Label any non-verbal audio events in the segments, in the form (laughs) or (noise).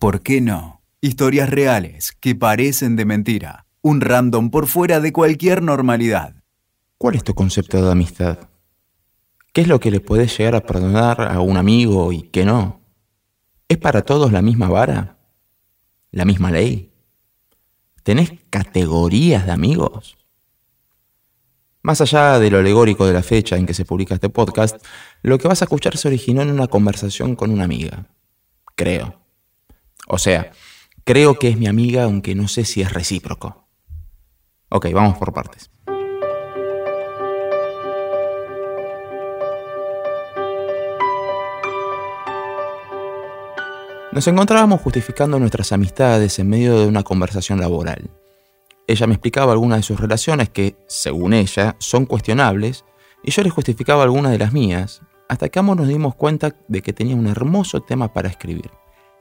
¿Por qué no? Historias reales que parecen de mentira. Un random por fuera de cualquier normalidad. ¿Cuál es tu concepto de amistad? ¿Qué es lo que le puedes llegar a perdonar a un amigo y qué no? ¿Es para todos la misma vara? ¿La misma ley? ¿Tenés categorías de amigos? Más allá de lo alegórico de la fecha en que se publica este podcast, lo que vas a escuchar se originó en una conversación con una amiga. Creo. O sea, creo que es mi amiga aunque no sé si es recíproco. Ok, vamos por partes. Nos encontrábamos justificando nuestras amistades en medio de una conversación laboral. Ella me explicaba algunas de sus relaciones que, según ella, son cuestionables, y yo le justificaba algunas de las mías, hasta que ambos nos dimos cuenta de que tenía un hermoso tema para escribir.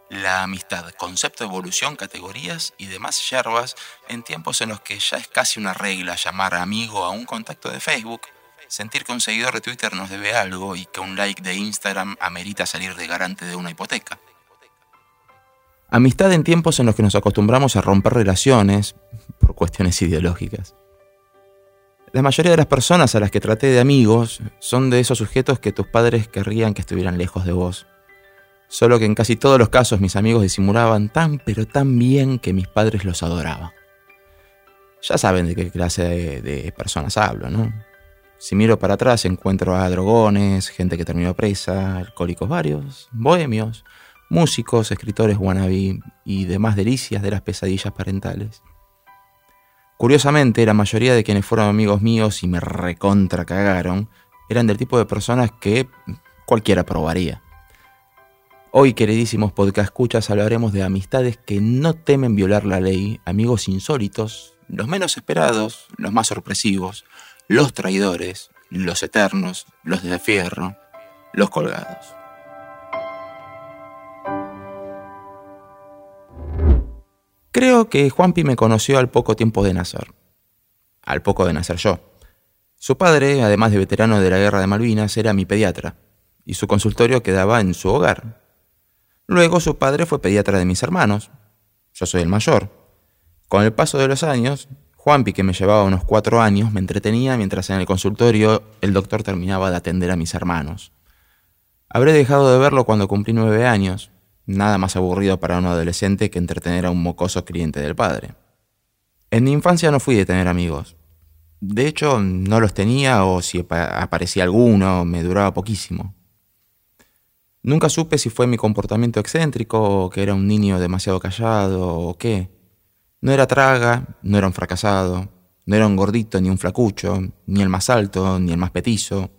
La amistad, concepto de evolución, categorías y demás yerbas en tiempos en los que ya es casi una regla llamar amigo a un contacto de Facebook, sentir que un seguidor de Twitter nos debe algo y que un like de Instagram amerita salir de garante de una hipoteca. Amistad en tiempos en los que nos acostumbramos a romper relaciones por cuestiones ideológicas. La mayoría de las personas a las que traté de amigos son de esos sujetos que tus padres querrían que estuvieran lejos de vos. Solo que en casi todos los casos mis amigos disimulaban tan pero tan bien que mis padres los adoraban. Ya saben de qué clase de, personas hablo, ¿no? Si miro para atrás encuentro a drogones, gente que terminó presa, alcohólicos varios, bohemios, músicos, escritores wannabe y demás delicias de las pesadillas parentales. Curiosamente, la mayoría de quienes fueron amigos míos y me recontra cagaron eran del tipo de personas que cualquiera probaría. Hoy, queridísimos podcast escuchas, hablaremos de amistades que no temen violar la ley, amigos insólitos, los menos esperados, los más sorpresivos, los traidores, los eternos, los de fierro, los colgados. Creo que Juanpi me conoció al poco tiempo de nacer. Al poco de nacer yo. Su padre, además de veterano de la guerra de Malvinas, era mi pediatra, y su consultorio quedaba en su hogar. Luego su padre fue pediatra de mis hermanos. Yo soy el mayor. Con el paso de los años, Juanpi, que me llevaba unos cuatro años, me entretenía mientras en el consultorio el doctor terminaba de atender a mis hermanos. Habré dejado de verlo cuando cumplí nueve años, Nada más aburrido para un adolescente que entretener a un mocoso cliente del padre. En mi infancia no fui de tener amigos. De hecho, no los tenía o si aparecía alguno, me duraba poquísimo. Nunca supe si fue mi comportamiento excéntrico o que era un niño demasiado callado o qué. No era traga, no era un fracasado, no era un gordito ni un flacucho, ni el más alto, ni el más petizo.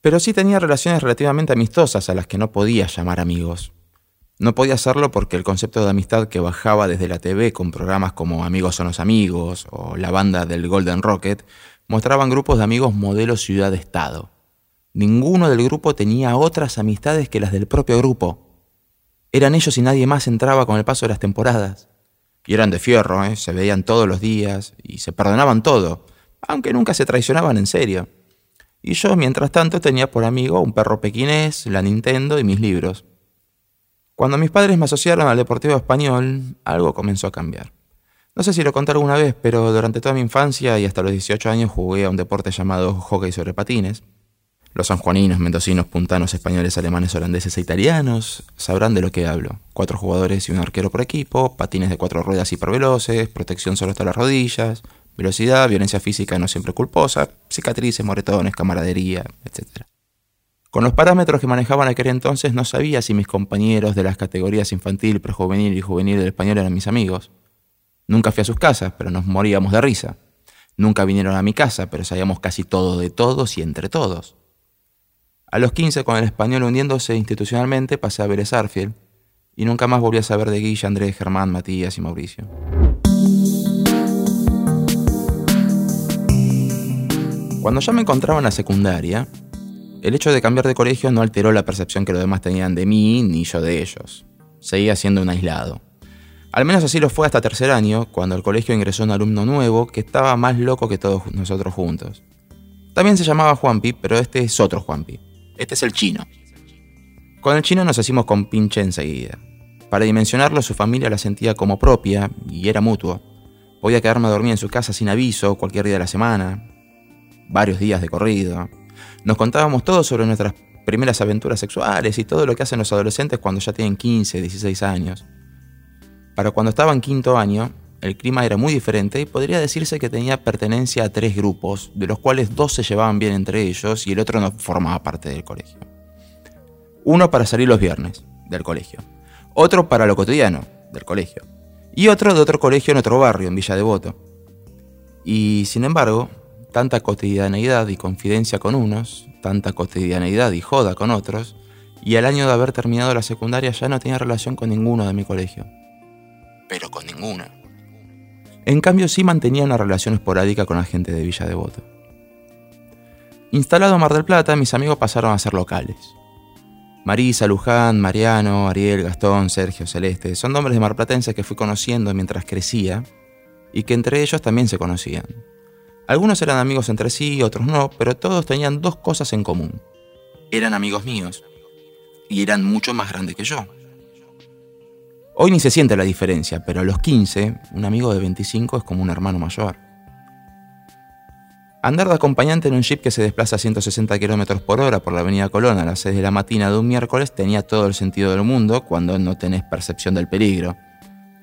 Pero sí tenía relaciones relativamente amistosas a las que no podía llamar amigos. No podía hacerlo porque el concepto de amistad que bajaba desde la TV con programas como Amigos son los amigos o la banda del Golden Rocket mostraban grupos de amigos modelo ciudad-estado. Ninguno del grupo tenía otras amistades que las del propio grupo. Eran ellos y nadie más entraba con el paso de las temporadas. Y eran de fierro, ¿eh? se veían todos los días y se perdonaban todo, aunque nunca se traicionaban en serio. Y yo, mientras tanto, tenía por amigo un perro pequinés, la Nintendo y mis libros. Cuando mis padres me asociaron al Deportivo Español, algo comenzó a cambiar. No sé si lo conté alguna vez, pero durante toda mi infancia y hasta los 18 años jugué a un deporte llamado hockey sobre patines. Los sanjuaninos, mendocinos, puntanos, españoles, alemanes, holandeses e italianos sabrán de lo que hablo. Cuatro jugadores y un arquero por equipo, patines de cuatro ruedas hiperveloces, protección solo hasta las rodillas, Velocidad, violencia física no siempre culposa, cicatrices, moretones, camaradería, etc. Con los parámetros que manejaban aquel entonces no sabía si mis compañeros de las categorías infantil, prejuvenil y juvenil del español eran mis amigos. Nunca fui a sus casas, pero nos moríamos de risa. Nunca vinieron a mi casa, pero sabíamos casi todo de todos y entre todos. A los 15, con el español hundiéndose institucionalmente, pasé a Vélez Arfield, y nunca más volví a saber de Guilla, Andrés, Germán, Matías y Mauricio. Cuando ya me encontraba en la secundaria, el hecho de cambiar de colegio no alteró la percepción que los demás tenían de mí ni yo de ellos. Seguía siendo un aislado. Al menos así lo fue hasta tercer año, cuando al colegio ingresó un alumno nuevo que estaba más loco que todos nosotros juntos. También se llamaba Juanpi, pero este es otro Juanpi. Este es el chino. Con el chino nos hicimos con pinche enseguida. Para dimensionarlo, su familia la sentía como propia y era mutuo. Podía quedarme a dormir en su casa sin aviso cualquier día de la semana, varios días de corrido. Nos contábamos todo sobre nuestras primeras aventuras sexuales y todo lo que hacen los adolescentes cuando ya tienen 15, 16 años. Para cuando estaba en quinto año, el clima era muy diferente y podría decirse que tenía pertenencia a tres grupos, de los cuales dos se llevaban bien entre ellos y el otro no formaba parte del colegio. Uno para salir los viernes, del colegio. Otro para lo cotidiano, del colegio. Y otro de otro colegio en otro barrio, en Villa Devoto. Y sin embargo, tanta cotidianeidad y confidencia con unos, tanta cotidianeidad y joda con otros, y al año de haber terminado la secundaria ya no tenía relación con ninguno de mi colegio. Pero con ninguno. En cambio sí mantenía una relación esporádica con la gente de Villa Devoto. Instalado en Mar del Plata, mis amigos pasaron a ser locales. Marisa, Luján, Mariano, Ariel, Gastón, Sergio, Celeste, son nombres de marplatenses que fui conociendo mientras crecía y que entre ellos también se conocían. Algunos eran amigos entre sí, otros no, pero todos tenían dos cosas en común. Eran amigos míos y eran mucho más grandes que yo. Hoy ni se siente la diferencia, pero a los 15, un amigo de 25 es como un hermano mayor. Andar de acompañante en un jeep que se desplaza a 160 km por hora por la avenida Colón a las 6 de la mañana de un miércoles tenía todo el sentido del mundo cuando no tenés percepción del peligro.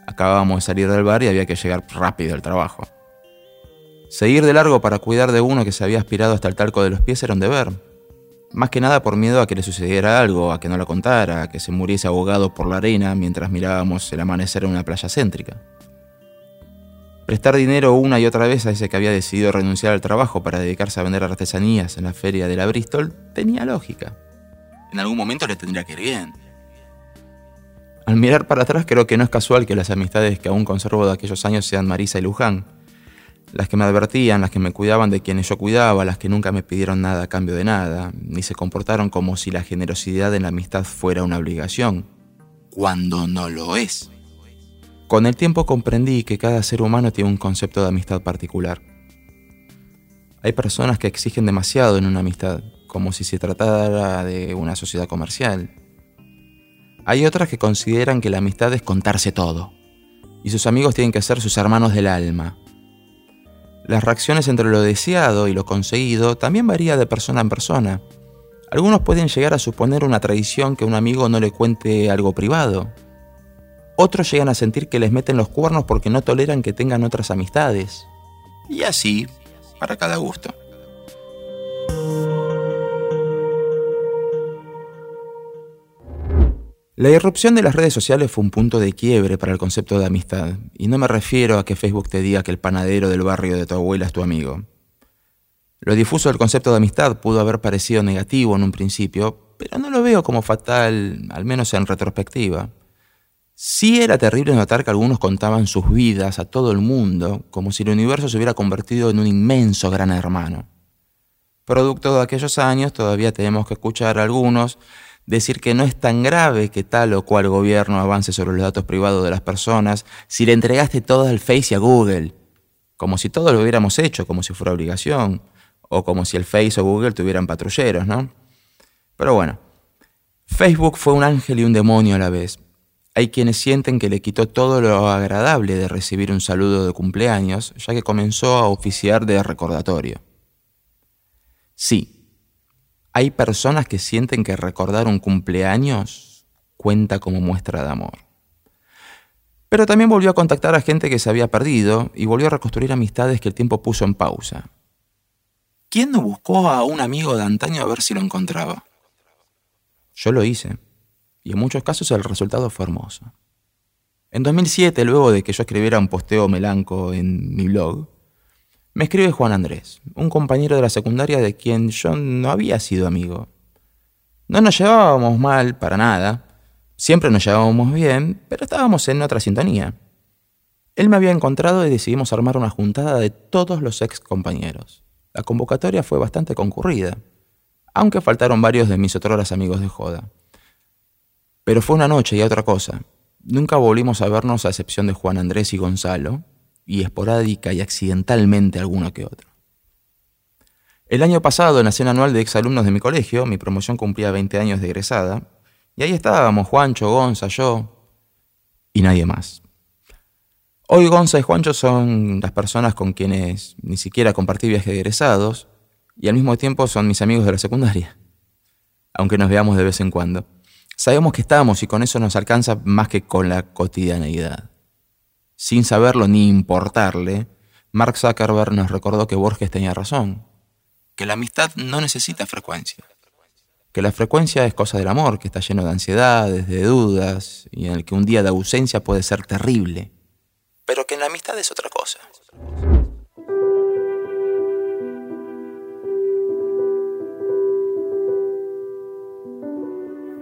Acabábamos de salir del bar y había que llegar rápido al trabajo. Seguir de largo para cuidar de uno que se había aspirado hasta el talco de los pies era un deber, más que nada por miedo a que le sucediera algo, a que no lo contara, a que se muriese ahogado por la arena mientras mirábamos el amanecer en una playa céntrica. Prestar dinero una y otra vez a ese que había decidido renunciar al trabajo para dedicarse a vender artesanías en la feria de la Bristol tenía lógica. En algún momento le tendría que ir bien. Al mirar para atrás creo que no es casual que las amistades que aún conservo de aquellos años sean Marisa y Luján, las que me advertían, las que me cuidaban de quienes yo cuidaba, las que nunca me pidieron nada a cambio de nada, ni se comportaron como si la generosidad en la amistad fuera una obligación, cuando no lo es. Con el tiempo comprendí que cada ser humano tiene un concepto de amistad particular. Hay personas que exigen demasiado en una amistad, como si se tratara de una sociedad comercial. Hay otras que consideran que la amistad es contarse todo, y sus amigos tienen que ser sus hermanos del alma, las reacciones entre lo deseado y lo conseguido también varía de persona en persona. Algunos pueden llegar a suponer una tradición que un amigo no le cuente algo privado. Otros llegan a sentir que les meten los cuernos porque no toleran que tengan otras amistades. Y así, para cada gusto. La irrupción de las redes sociales fue un punto de quiebre para el concepto de amistad, y no me refiero a que Facebook te diga que el panadero del barrio de tu abuela es tu amigo. Lo difuso del concepto de amistad pudo haber parecido negativo en un principio, pero no lo veo como fatal, al menos en retrospectiva. Sí era terrible notar que algunos contaban sus vidas a todo el mundo, como si el universo se hubiera convertido en un inmenso gran hermano. Producto de aquellos años, todavía tenemos que escuchar a algunos decir que no es tan grave que tal o cual gobierno avance sobre los datos privados de las personas si le entregaste todo al Face y a Google, como si todo lo hubiéramos hecho, como si fuera obligación, o como si el Face o Google tuvieran patrulleros, ¿no? Pero bueno, Facebook fue un ángel y un demonio a la vez. Hay quienes sienten que le quitó todo lo agradable de recibir un saludo de cumpleaños, ya que comenzó a oficiar de recordatorio. Sí, hay personas que sienten que recordar un cumpleaños cuenta como muestra de amor. Pero también volvió a contactar a gente que se había perdido y volvió a reconstruir amistades que el tiempo puso en pausa. ¿Quién no buscó a un amigo de antaño a ver si lo encontraba? Yo lo hice, y en muchos casos el resultado fue hermoso. En 2007, luego de que yo escribiera un posteo melanco en mi blog, me escribe Juan Andrés, un compañero de la secundaria de quien yo no había sido amigo. No nos llevábamos mal para nada, siempre nos llevábamos bien, pero estábamos en otra sintonía. Él me había encontrado y decidimos armar una juntada de todos los ex compañeros. La convocatoria fue bastante concurrida, aunque faltaron varios de mis otros amigos de joda. Pero fue una noche y otra cosa. Nunca volvimos a vernos a excepción de Juan Andrés y Gonzalo, y esporádica y accidentalmente alguno que otro. El año pasado, en la cena anual de exalumnos de mi colegio, mi promoción cumplía 20 años de egresada, y ahí estábamos, Juancho, Gonza, yo. y nadie más. Hoy Gonza y Juancho son las personas con quienes ni siquiera compartí viajes de egresados y al mismo tiempo son mis amigos de la secundaria, aunque nos veamos de vez en cuando. Sabemos que estamos y con eso nos alcanza más que con la cotidianeidad. Sin saberlo ni importarle, Mark Zuckerberg nos recordó que Borges tenía razón, que la amistad no necesita frecuencia, que la frecuencia es cosa del amor, que está lleno de ansiedades, de dudas, y en el que un día de ausencia puede ser terrible, pero que en la amistad es otra cosa.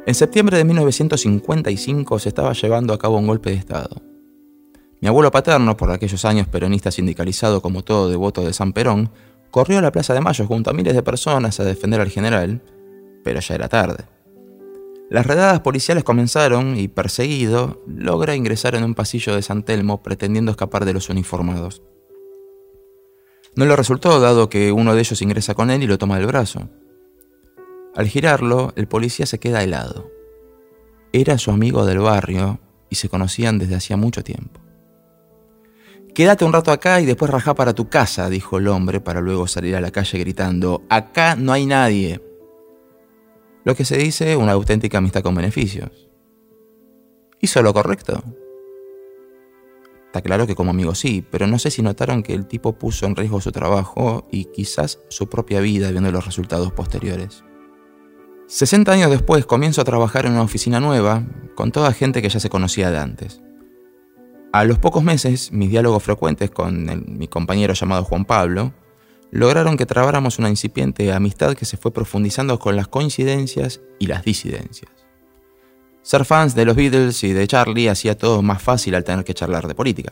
En septiembre de 1955 se estaba llevando a cabo un golpe de Estado. Mi abuelo paterno, por aquellos años peronista sindicalizado como todo devoto de San Perón, corrió a la Plaza de Mayo junto a miles de personas a defender al general, pero ya era tarde. Las redadas policiales comenzaron y, perseguido, logra ingresar en un pasillo de San Telmo pretendiendo escapar de los uniformados. No le resultó, dado que uno de ellos ingresa con él y lo toma del brazo. Al girarlo, el policía se queda helado. Era su amigo del barrio y se conocían desde hacía mucho tiempo. Quédate un rato acá y después rajá para tu casa, dijo el hombre para luego salir a la calle gritando, acá no hay nadie. Lo que se dice una auténtica amistad con beneficios. ¿Hizo lo correcto? Está claro que como amigo sí, pero no sé si notaron que el tipo puso en riesgo su trabajo y quizás su propia vida viendo los resultados posteriores. 60 años después comienzo a trabajar en una oficina nueva con toda gente que ya se conocía de antes. A los pocos meses, mis diálogos frecuentes con mi compañero llamado Juan Pablo lograron que trabáramos una incipiente amistad que se fue profundizando con las coincidencias y las disidencias. Ser fans de los Beatles y de Charlie hacía todo más fácil al tener que charlar de política.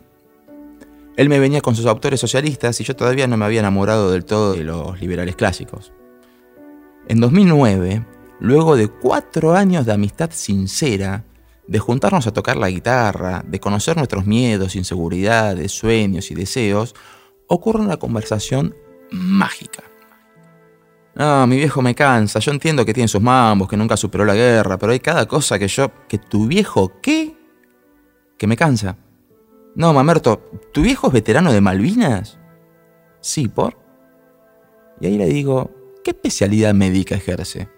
Él me venía con sus autores socialistas y yo todavía no me había enamorado del todo de los liberales clásicos. En 2009, luego de cuatro años de amistad sincera, de juntarnos a tocar la guitarra, de conocer nuestros miedos, inseguridades, sueños y deseos, ocurre una conversación mágica. No, mi viejo me cansa, yo entiendo que tiene sus mambos, que nunca superó la guerra, pero hay cada cosa que yo... ¿Que tu viejo qué? Que me cansa. No, mamerto, ¿tu viejo es veterano de Malvinas? Sí, ¿por? Y ahí le digo, ¿qué especialidad médica ejerce?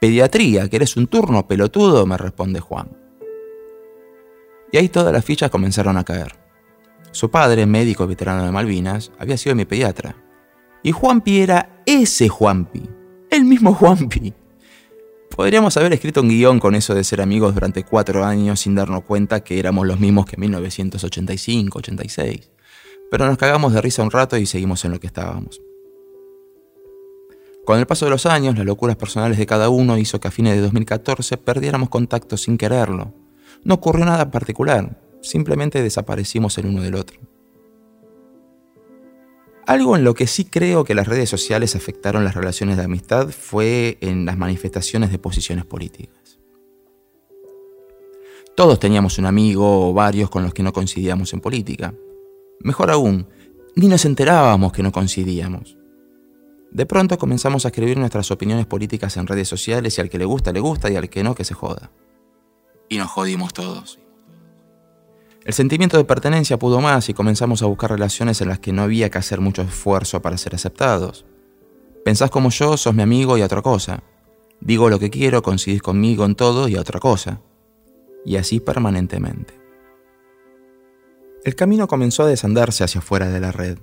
Pediatría, ¿querés un turno, pelotudo? me responde Juan. Y ahí todas las fichas comenzaron a caer. Su padre, médico veterano de Malvinas, había sido mi pediatra. Y Juanpi era ese Juanpi, el mismo Juanpi. Podríamos haber escrito un guion con eso de ser amigos durante cuatro años sin darnos cuenta que éramos los mismos que en 1985, 86. Pero nos cagamos de risa un rato y seguimos en lo que estábamos. Con el paso de los años, las locuras personales de cada uno hizo que a fines de 2014 perdiéramos contacto sin quererlo. No ocurrió nada particular, simplemente desaparecimos el uno del otro. Algo en lo que sí creo que las redes sociales afectaron las relaciones de amistad fue en las manifestaciones de posiciones políticas. Todos teníamos un amigo o varios con los que no coincidíamos en política. Mejor aún, ni nos enterábamos que no coincidíamos. De pronto comenzamos a escribir nuestras opiniones políticas en redes sociales y al que le gusta, le gusta y al que no, que se joda. Y nos jodimos todos. El sentimiento de pertenencia pudo más y comenzamos a buscar relaciones en las que no había que hacer mucho esfuerzo para ser aceptados. Pensás como yo, sos mi amigo y otra cosa. Digo lo que quiero, coincidís conmigo en todo y otra cosa. Y así permanentemente. El camino comenzó a desandarse hacia afuera de la red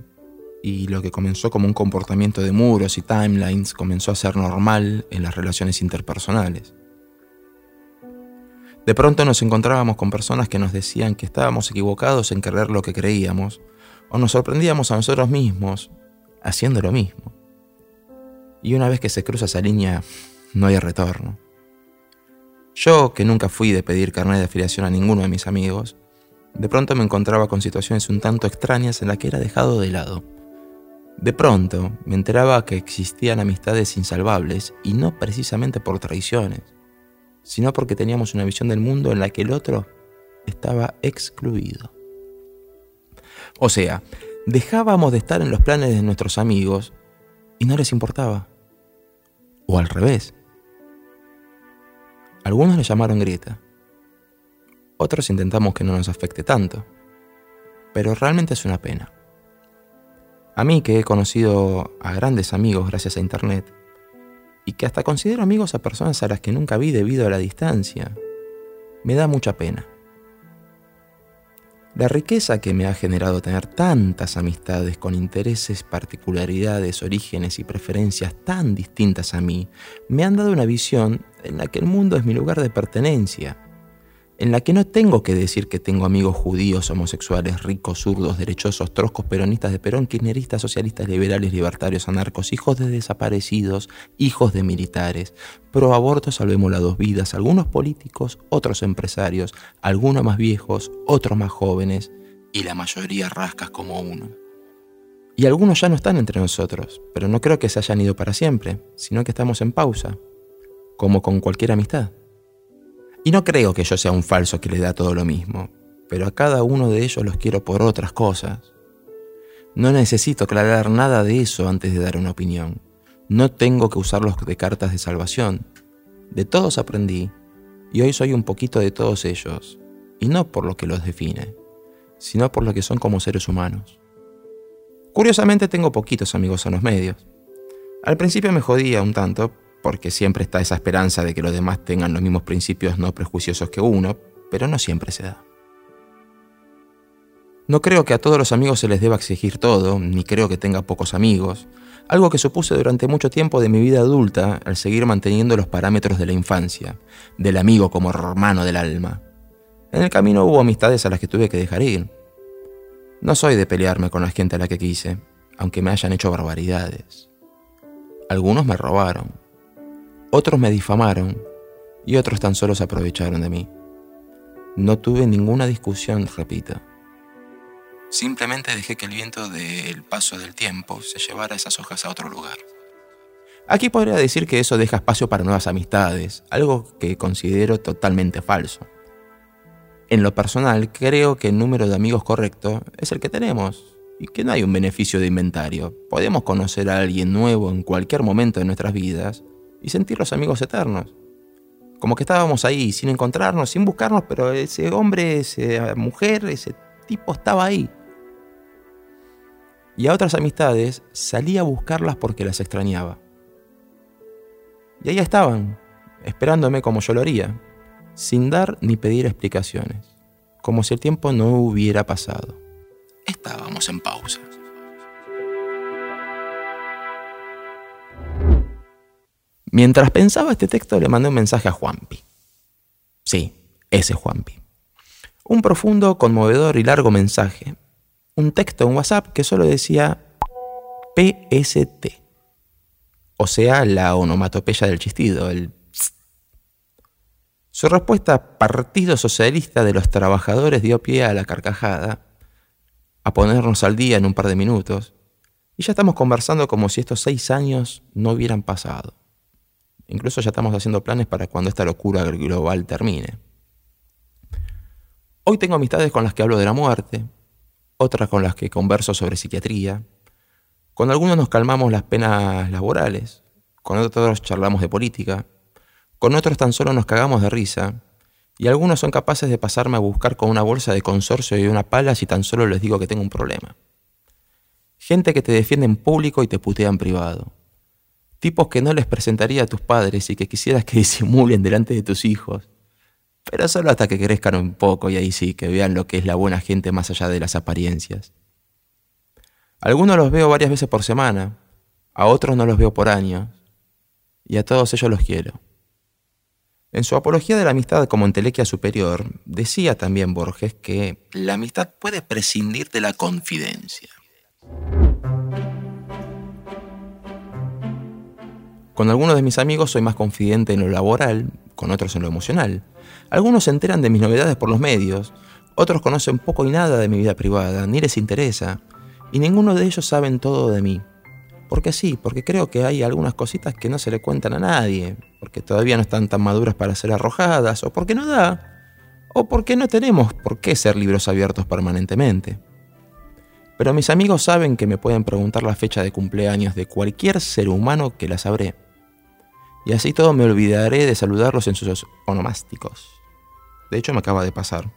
y lo que comenzó como un comportamiento de muros y timelines comenzó a ser normal en las relaciones interpersonales. De pronto nos encontrábamos con personas que nos decían que estábamos equivocados en creer lo que creíamos, o nos sorprendíamos a nosotros mismos haciendo lo mismo. Y una vez que se cruza esa línea, no hay retorno. Yo, que nunca fui de pedir carnet de afiliación a ninguno de mis amigos, de pronto me encontraba con situaciones un tanto extrañas en las que era dejado de lado. De pronto me enteraba que existían amistades insalvables y no precisamente por traiciones, sino porque teníamos una visión del mundo en la que el otro estaba excluido. O sea, dejábamos de estar en los planes de nuestros amigos y no les importaba. O al revés. Algunos le llamaron grieta. Otros intentamos que no nos afecte tanto. Pero realmente es una pena. A mí que he conocido a grandes amigos gracias a Internet, y que hasta considero amigos a personas a las que nunca vi debido a la distancia, me da mucha pena. La riqueza que me ha generado tener tantas amistades con intereses, particularidades, orígenes y preferencias tan distintas a mí, me han dado una visión en la que el mundo es mi lugar de pertenencia, en la que no tengo que decir que tengo amigos judíos, homosexuales, ricos, zurdos, derechosos, troscos, peronistas de Perón, kirchneristas, socialistas, liberales, libertarios, anarcos, hijos de desaparecidos, hijos de militares, pro aborto, salvemos las dos vidas, algunos políticos, otros empresarios, algunos más viejos, otros más jóvenes, y la mayoría rascas como uno. Y algunos ya no están entre nosotros, pero no creo que se hayan ido para siempre, sino que estamos en pausa, como con cualquier amistad. Y no creo que yo sea un falso que le da todo lo mismo, pero a cada uno de ellos los quiero por otras cosas. No necesito aclarar nada de eso antes de dar una opinión. No tengo que usarlos de cartas de salvación. De todos aprendí, y hoy soy un poquito de todos ellos, y no por lo que los define, sino por lo que son como seres humanos. Curiosamente tengo poquitos amigos en los medios. Al principio me jodía un tanto, porque siempre está esa esperanza de que los demás tengan los mismos principios no prejuiciosos que uno, pero no siempre se da. No creo que a todos los amigos se les deba exigir todo, ni creo que tenga pocos amigos, algo que supuse durante mucho tiempo de mi vida adulta al seguir manteniendo los parámetros de la infancia, del amigo como hermano del alma. En el camino hubo amistades a las que tuve que dejar ir. No soy de pelearme con la gente a la que quise, aunque me hayan hecho barbaridades. Algunos me robaron, otros me difamaron y otros tan solo se aprovecharon de mí. No tuve ninguna discusión, repito. Simplemente dejé que el viento del paso del tiempo se llevara esas hojas a otro lugar. Aquí podría decir que eso deja espacio para nuevas amistades, algo que considero totalmente falso. En lo personal, creo que el número de amigos correcto es el que tenemos y que no hay un beneficio de inventario. Podemos conocer a alguien nuevo en cualquier momento de nuestras vidas y sentir los amigos eternos. Como que estábamos ahí, sin encontrarnos, sin buscarnos, pero ese hombre, esa mujer, ese tipo estaba ahí. Y a otras amistades salí a buscarlas porque las extrañaba. Y ahí estaban, esperándome como yo lo haría, sin dar ni pedir explicaciones, como si el tiempo no hubiera pasado. Estábamos en pausa. Mientras pensaba este texto le mandé un mensaje a Juanpi. Sí, ese Juanpi. Un profundo, conmovedor y largo mensaje. Un texto en WhatsApp que solo decía PST. O sea, la onomatopeya del chistido, el... Su respuesta Partido Socialista de los Trabajadores dio pie a la carcajada, a ponernos al día en un par de minutos, y ya estamos conversando como si estos seis años no hubieran pasado. Incluso ya estamos haciendo planes para cuando esta locura global termine. Hoy tengo amistades con las que hablo de la muerte, otras con las que converso sobre psiquiatría. Con algunos nos calmamos las penas laborales, con otros charlamos de política, con otros tan solo nos cagamos de risa, y algunos son capaces de pasarme a buscar con una bolsa de consorcio y una pala si tan solo les digo que tengo un problema. Gente que te defiende en público y te putea en privado tipos que no les presentaría a tus padres y que quisieras que (laughs) disimulen delante de tus hijos. Pero solo hasta que crezcan un poco y ahí sí, que vean lo que es la buena gente más allá de las apariencias. Algunos los veo varias veces por semana, a otros no los veo por años, y a todos ellos los quiero. En su apología de la amistad como entelequia superior, decía también Borges que la amistad puede prescindir de la confidencia. Con algunos de mis amigos soy más confidente en lo laboral, con otros en lo emocional. Algunos se enteran de mis novedades por los medios, otros conocen poco y nada de mi vida privada, ni les interesa, y ninguno de ellos saben todo de mí. Porque sí, porque creo que hay algunas cositas que no se le cuentan a nadie, porque todavía no están tan maduras para ser arrojadas, o porque no da, o porque no tenemos por qué ser libros abiertos permanentemente. Pero mis amigos saben que me pueden preguntar la fecha de cumpleaños de cualquier ser humano que la sabré y así todo me olvidaré de saludarlos en sus onomásticos. De hecho, me acaba de pasar.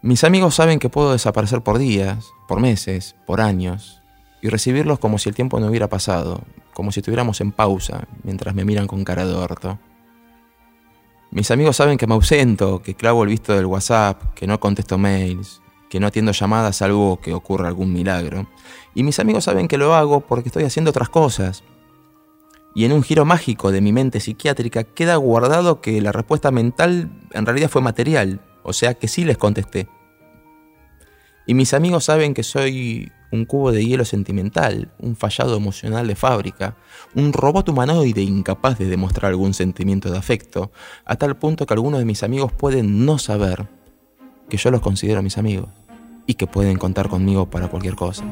Mis amigos saben que puedo desaparecer por días, por meses, por años, y recibirlos como si el tiempo no hubiera pasado, como si estuviéramos en pausa, mientras me miran con cara de orto. Mis amigos saben que me ausento, que clavo el visto del WhatsApp, que no contesto mails, que no atiendo llamadas salvo que ocurra algún milagro. Y mis amigos saben que lo hago porque estoy haciendo otras cosas. Y en un giro mágico de mi mente psiquiátrica queda guardado que la respuesta mental en realidad fue material, o sea que sí les contesté. Y mis amigos saben que soy un cubo de hielo sentimental, un fallado emocional de fábrica, un robot humanoide incapaz de demostrar algún sentimiento de afecto, a tal punto que algunos de mis amigos pueden no saber que yo los considero mis amigos y que pueden contar conmigo para cualquier cosa.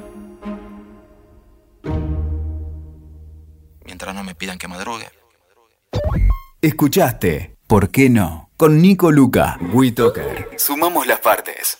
Mientras no me pidan que madrugue. Escuchaste, ¿por qué no? Con Nico Luca, WeToker. Sumamos las partes.